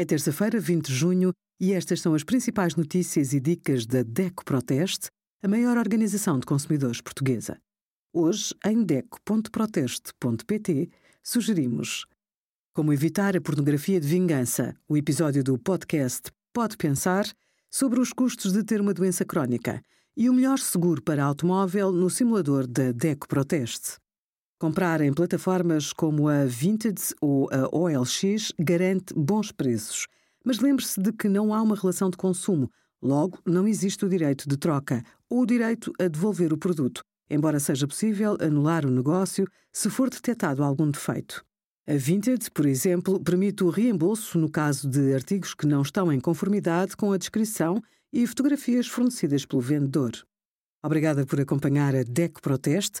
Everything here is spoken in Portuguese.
É terça-feira, 20 de junho, e estas são as principais notícias e dicas da DECO Proteste, a maior organização de consumidores portuguesa. Hoje, em DECO.proteste.pt, sugerimos como evitar a pornografia de vingança, o episódio do podcast Pode Pensar sobre os custos de ter uma doença crónica e o melhor seguro para automóvel no simulador da DECO Proteste. Comprar em plataformas como a Vinted ou a OLX garante bons preços, mas lembre-se de que não há uma relação de consumo, logo não existe o direito de troca ou o direito a devolver o produto, embora seja possível anular o negócio se for detectado algum defeito. A Vinted, por exemplo, permite o reembolso no caso de artigos que não estão em conformidade com a descrição e fotografias fornecidas pelo vendedor. Obrigada por acompanhar a DEC Proteste